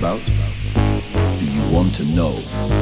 about? Do you want to know?